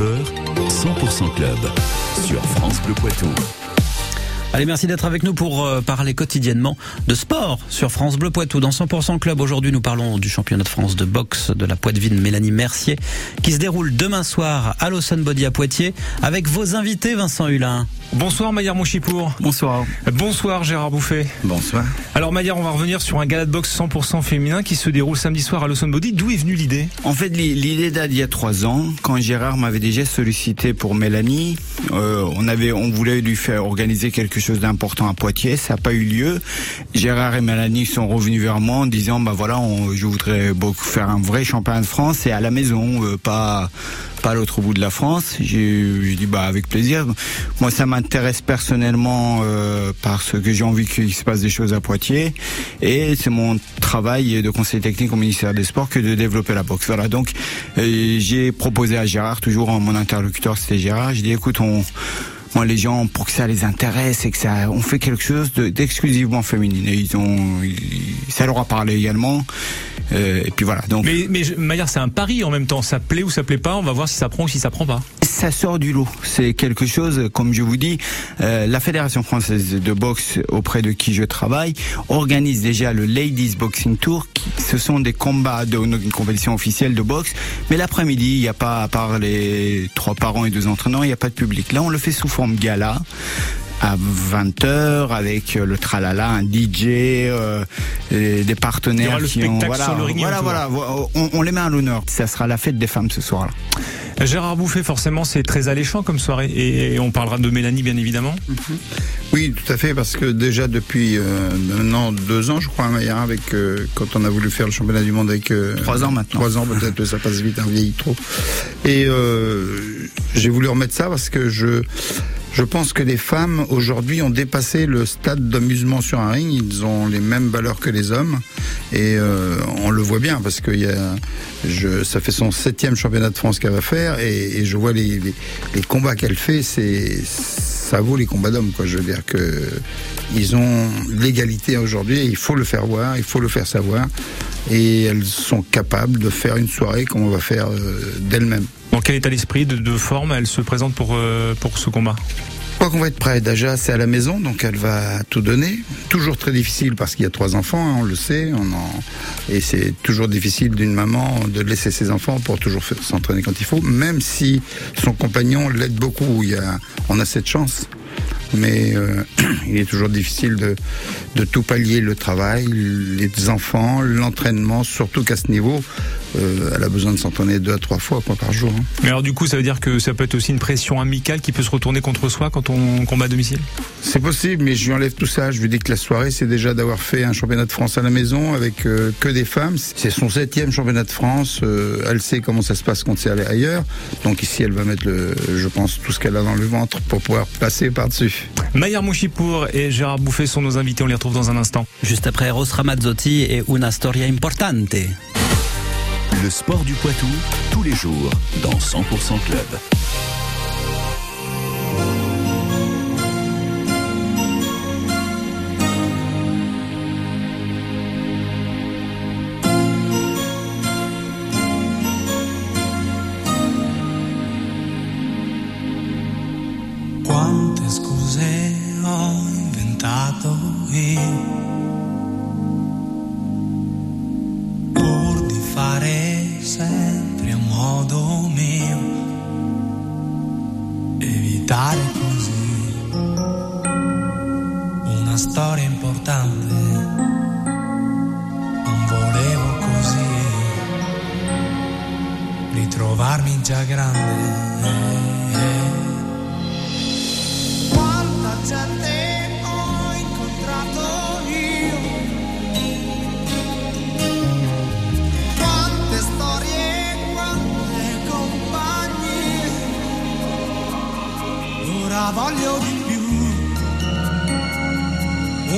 17h30, 19h, 100% Club sur France Bleu Poitou. Allez, merci d'être avec nous pour euh, parler quotidiennement de sport sur France Bleu Poitou. Dans 100% Club, aujourd'hui, nous parlons du championnat de France de boxe de la Poitevine Mélanie Mercier qui se déroule demain soir à Lawson Body à Poitiers avec vos invités, Vincent Hulin. Bonsoir Maillard Mouchipour. Bonsoir. Bonsoir Gérard Bouffet. Bonsoir. Alors Maillard, on va revenir sur un gala de boxe 100% féminin qui se déroule samedi soir à Lawson Body. D'où est venue l'idée? En fait, l'idée date d'il y a trois ans, quand Gérard m'avait déjà sollicité pour Mélanie. Euh, on avait, on voulait lui faire organiser quelque chose d'important à Poitiers. Ça n'a pas eu lieu. Gérard et Mélanie sont revenus vers moi en disant, bah voilà, on, je voudrais beaucoup faire un vrai championnat de France et à la maison, euh, pas pas l'autre bout de la France. J'ai dit bah avec plaisir. Moi ça m'intéresse personnellement euh, parce que j'ai envie qu'il se passe des choses à Poitiers et c'est mon travail de conseiller technique au ministère des Sports que de développer la boxe. Voilà donc euh, j'ai proposé à Gérard toujours mon interlocuteur c'était Gérard. J'ai dit écoute on moi les gens pour que ça les intéresse et que ça on fait quelque chose d'exclusivement féminin et ils ont ça leur a parlé également euh, et puis voilà. Donc. Mais, mais c'est un pari en même temps. Ça plaît ou ça plaît pas. On va voir si ça prend ou si ça prend pas. Ça sort du lot. C'est quelque chose, comme je vous dis, euh, la Fédération française de boxe auprès de qui je travaille organise déjà le Ladies Boxing Tour. Qui, ce sont des combats de une compétition officielle de boxe. Mais l'après-midi, il n'y a pas, à part les trois parents et deux entraîneurs, il n'y a pas de public. Là, on le fait sous forme gala à 20h avec euh, le tralala, un DJ, euh, des partenaires qui ont voilà, sur le ring voilà, voilà, on, on, les met à l'honneur. Ça sera la fête des femmes ce soir-là. Gérard Bouffet, forcément, c'est très alléchant comme soirée. Et on parlera de Mélanie, bien évidemment. Mm -hmm. Oui, tout à fait, parce que déjà depuis euh, maintenant deux ans, je crois, Maillard, avec euh, quand on a voulu faire le championnat du monde avec euh, trois ans maintenant. Trois ans, peut-être ça passe vite, un hein, vieillit trop. Et euh, j'ai voulu remettre ça parce que je je pense que les femmes aujourd'hui ont dépassé le stade d'amusement sur un ring. Ils ont les mêmes valeurs que les hommes et euh, on le voit bien parce que y a, ça fait son septième championnat de France qu'elle va faire et, je vois les, les, les combats qu'elle fait. C'est ça vaut les combats d'hommes quoi. Je veux dire que ils ont l'égalité aujourd'hui. Il faut le faire voir, il faut le faire savoir et elles sont capables de faire une soirée comme on va faire euh, d'elles-mêmes. Dans quel état d'esprit, de, de, forme elle se présente pour, euh, pour ce combat? Crois qu'on va être prêt. Déjà, c'est à la maison, donc elle va tout donner. Toujours très difficile parce qu'il y a trois enfants, hein, on le sait. On en... Et c'est toujours difficile d'une maman de laisser ses enfants pour toujours s'entraîner quand il faut, même si son compagnon l'aide beaucoup. Il y a... On a cette chance mais euh, il est toujours difficile de, de, tout pallier le travail, les enfants, l'entraînement, surtout qu'à ce niveau, euh, elle a besoin de s'entraîner deux à trois fois quoi, par jour. Hein. Mais alors du coup, ça veut dire que ça peut être aussi une pression amicale qui peut se retourner contre soi quand on combat à domicile? C'est possible, mais je lui enlève tout ça. Je lui dis que la soirée, c'est déjà d'avoir fait un championnat de France à la maison avec euh, que des femmes. C'est son septième championnat de France. Euh, elle sait comment ça se passe quand c'est allé ailleurs. Donc ici, elle va mettre, le, je pense, tout ce qu'elle a dans le ventre pour pouvoir passer par-dessus. Maillard Mouchipour et Gérard Bouffet sont nos invités. On les retrouve dans un instant. Juste après Ros Ramazzotti et Una Storia Importante. Le sport du Poitou, tous les jours, dans 100% Club. Quante scuse ho inventato io? Ritrovarmi già grande. Quanta gente ho incontrato ora voglio di più.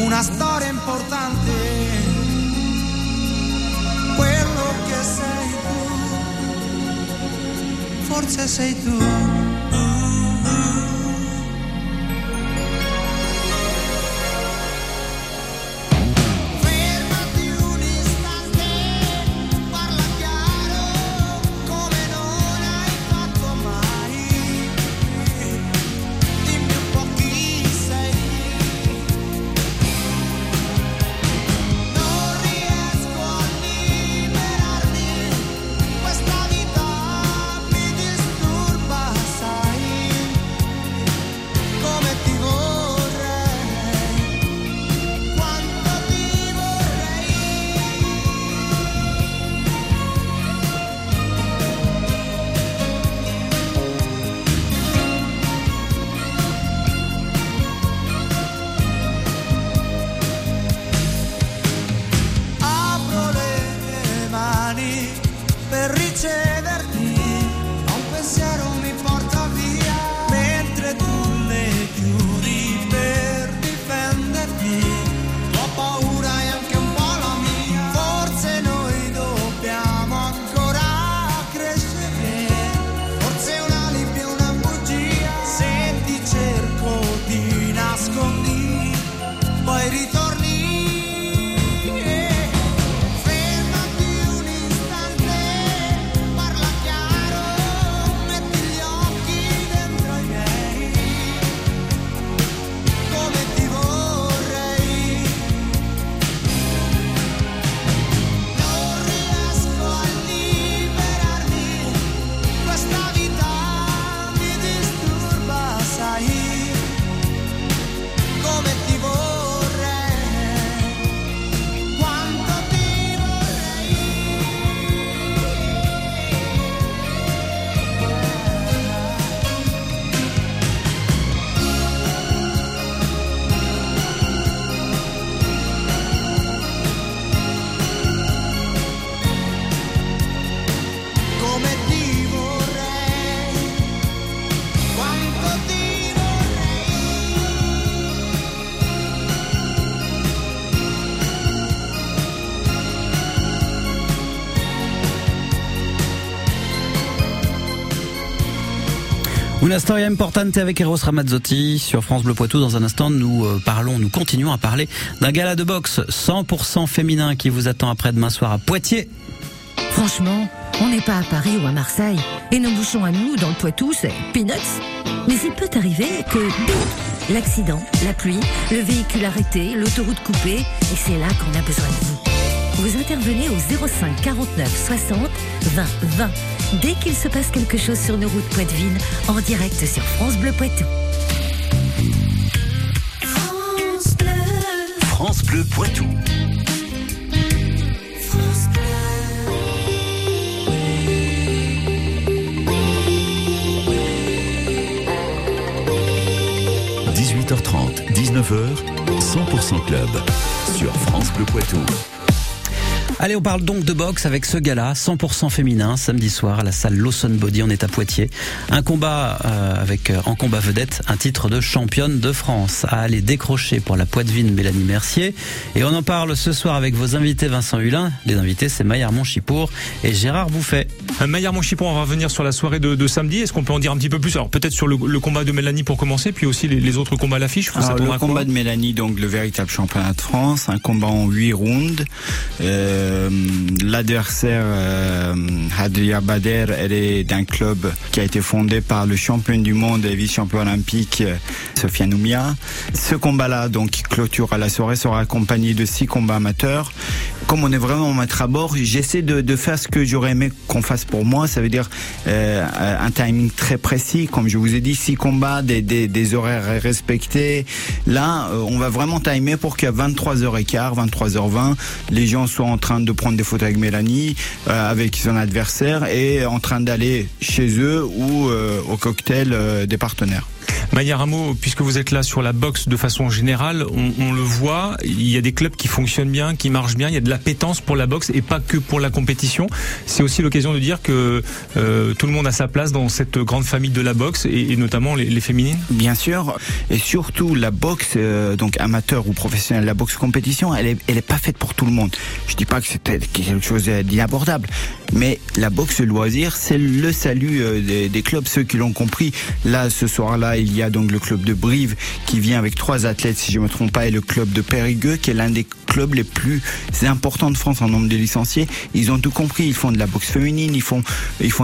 Una storia importante, forza sei tu Una storia importante avec Eros Ramazzotti sur France Bleu Poitou. Dans un instant, nous euh, parlons, nous continuons à parler d'un gala de boxe 100% féminin qui vous attend après-demain soir à Poitiers. Franchement, on n'est pas à Paris ou à Marseille. Et nos bouchons à nous, dans le Poitou, c'est peanuts. Mais il peut arriver que, l'accident, la pluie, le véhicule arrêté, l'autoroute coupée, et c'est là qu'on a besoin de vous. Vous intervenez au 05 49 60 20 20 dès qu'il se passe quelque chose sur nos routes poitevines en direct sur France Bleu Poitou. France Bleu Poitou. France 18h30, 19h, 100% Club sur France Bleu Poitou. Allez, on parle donc de boxe avec ce gala 100% féminin samedi soir à la salle Lawson Body. On est à Poitiers. Un combat euh, avec euh, en combat vedette un titre de championne de France à aller décrocher pour la Poitevine Mélanie Mercier. Et on en parle ce soir avec vos invités Vincent Hulin. Les invités c'est Maillard Monchipour et Gérard Bouffet. Euh, Maillard Monchipon, on va revenir sur la soirée de, de samedi. Est-ce qu'on peut en dire un petit peu plus? Alors peut-être sur le, le combat de Mélanie pour commencer, puis aussi les, les autres combats à l'affiche. Le combat de Mélanie, donc le véritable championnat de France, un combat en 8 rounds. Euh, L'adversaire euh, Hadria Bader, elle est d'un club qui a été fondé par le champion du monde et vice-champion olympique euh, Sofiane Oumia. Ce combat-là, donc qui clôture à la soirée, sera accompagné de six combats amateurs. Comme on est vraiment maître à bord, j'essaie de, de faire ce que j'aurais aimé qu'on fasse pour moi. Ça veut dire euh, un timing très précis, comme je vous ai dit, six combats, des, des, horaires respectés. Là, euh, on va vraiment timer pour qu'à 23h15, 23h20, les gens soient en train de prendre des photos avec Mélanie, euh, avec son adversaire et en train d'aller chez eux ou au cocktail des partenaires. Maillard Rameau, puisque vous êtes là sur la boxe de façon générale, on, le voit, il y a des clubs qui fonctionnent bien, qui marchent bien, il y a de l'appétence pour la boxe et pas que pour la compétition. C'est aussi l'occasion de dire que euh, tout le monde a sa place dans cette grande famille de la boxe et, notamment les, féminines. Bien sûr, et surtout la boxe, euh, donc amateur ou professionnel, la boxe compétition, elle est, elle est pas faite pour tout le monde. Je dis pas que c'était quelque chose d'inabordable, mais la boxe loisir, c'est le salut euh, des clubs, ceux qui l'ont compris. Là, ce soir-là, il y a donc le club de Brive qui vient avec trois athlètes, si je me trompe pas, et le club de Périgueux qui est l'un des clubs les plus importants de France en nombre de licenciés. Ils ont tout compris. Ils font de la boxe féminine, ils font,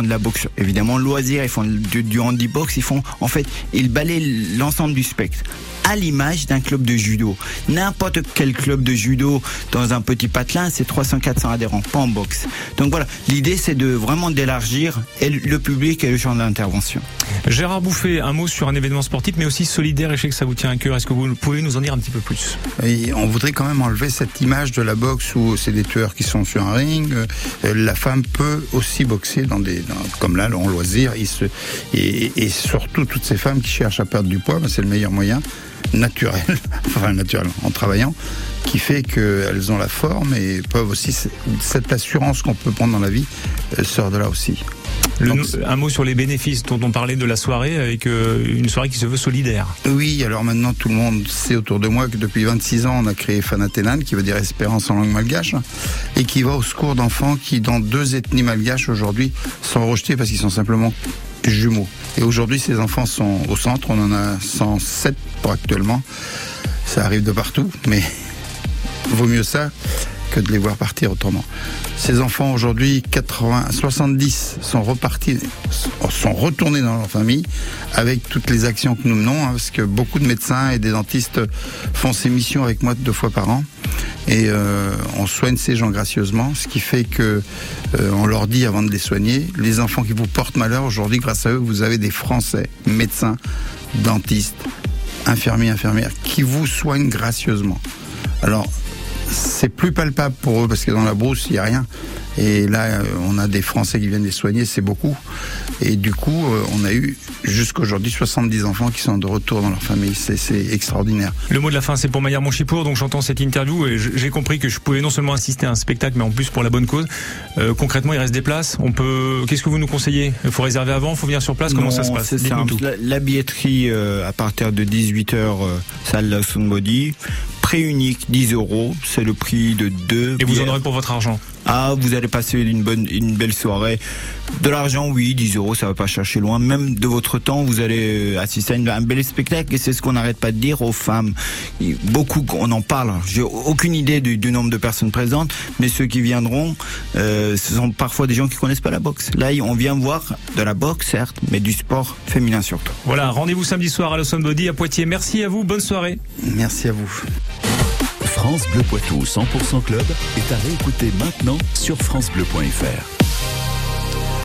de la boxe évidemment loisir, ils font du, du handi box, ils font, en fait, ils balayent l'ensemble du spectre à l'image d'un club de judo. N'importe quel club de judo dans un petit patelin, c'est 300-400 adhérents, pas en boxe. Donc voilà, l'idée c'est de vraiment d'élargir le public et le champ d'intervention. Gérard Bouffet, un mot sur un événement sportif, mais aussi solidaire, et je sais que ça vous tient à cœur. Est-ce que vous pouvez nous en dire un petit peu plus? Et On voudrait quand même enlever cette image de la boxe où c'est des tueurs qui sont sur un ring. La femme peut aussi boxer dans des, dans, comme là, en loisir. Et, surtout toutes ces femmes qui cherchent à perdre du poids, ben c'est le meilleur moyen naturel, enfin naturel, en travaillant, qui fait qu'elles ont la forme et peuvent aussi cette assurance qu'on peut prendre dans la vie elle sort de là aussi. Le, Donc, un mot sur les bénéfices dont on parlait de la soirée avec euh, une soirée qui se veut solidaire. Oui, alors maintenant tout le monde sait autour de moi que depuis 26 ans on a créé Fanatenan qui veut dire espérance en langue malgache et qui va au secours d'enfants qui dans deux ethnies malgaches aujourd'hui sont rejetés parce qu'ils sont simplement jumeaux. Et aujourd'hui, ces enfants sont au centre. On en a 107 pour actuellement. Ça arrive de partout, mais vaut mieux ça de les voir partir autrement. Ces enfants aujourd'hui, 80, 70 sont repartis, sont retournés dans leur famille avec toutes les actions que nous menons, hein, parce que beaucoup de médecins et des dentistes font ces missions avec moi deux fois par an. Et euh, on soigne ces gens gracieusement, ce qui fait que euh, on leur dit avant de les soigner, les enfants qui vous portent malheur aujourd'hui, grâce à eux, vous avez des Français, médecins, dentistes, infirmiers, infirmières, qui vous soignent gracieusement. Alors c'est plus palpable pour eux parce que dans la brousse, il n'y a rien. Et là, on a des Français qui viennent les soigner, c'est beaucoup. Et du coup, on a eu jusqu'aujourd'hui 70 enfants qui sont de retour dans leur famille. C'est extraordinaire. Le mot de la fin, c'est pour Maillard Monchipour. Donc j'entends cette interview et j'ai compris que je pouvais non seulement assister à un spectacle, mais en plus pour la bonne cause. Euh, concrètement, il reste des places. On peut. Qu'est-ce que vous nous conseillez? Il faut réserver avant, il faut venir sur place? Comment non, ça se passe? la, la, billetterie euh, à partir de 18h, euh, salle Lawson Body. Prix unique 10 euros, c'est le prix de deux. Et vous en aurez pour votre argent Ah, vous allez passer une bonne, une belle soirée. De l'argent, oui, 10 euros, ça va pas chercher loin. Même de votre temps, vous allez euh, assister à une- un bel spectacle et c'est ce qu'on n'arrête pas de dire aux femmes. Beaucoup, on en parle. J'ai aucune idée du, du nombre de personnes présentes, mais ceux qui viendront, euh, ce sont parfois des gens qui connaissent pas la boxe. Là, on vient voir de la boxe, certes, mais du sport féminin surtout. Voilà, rendez-vous samedi soir à la Body à Poitiers. Merci à vous, bonne soirée. Merci à vous. France Bleu Poitou 100% Club est à réécouter maintenant sur FranceBleu.fr.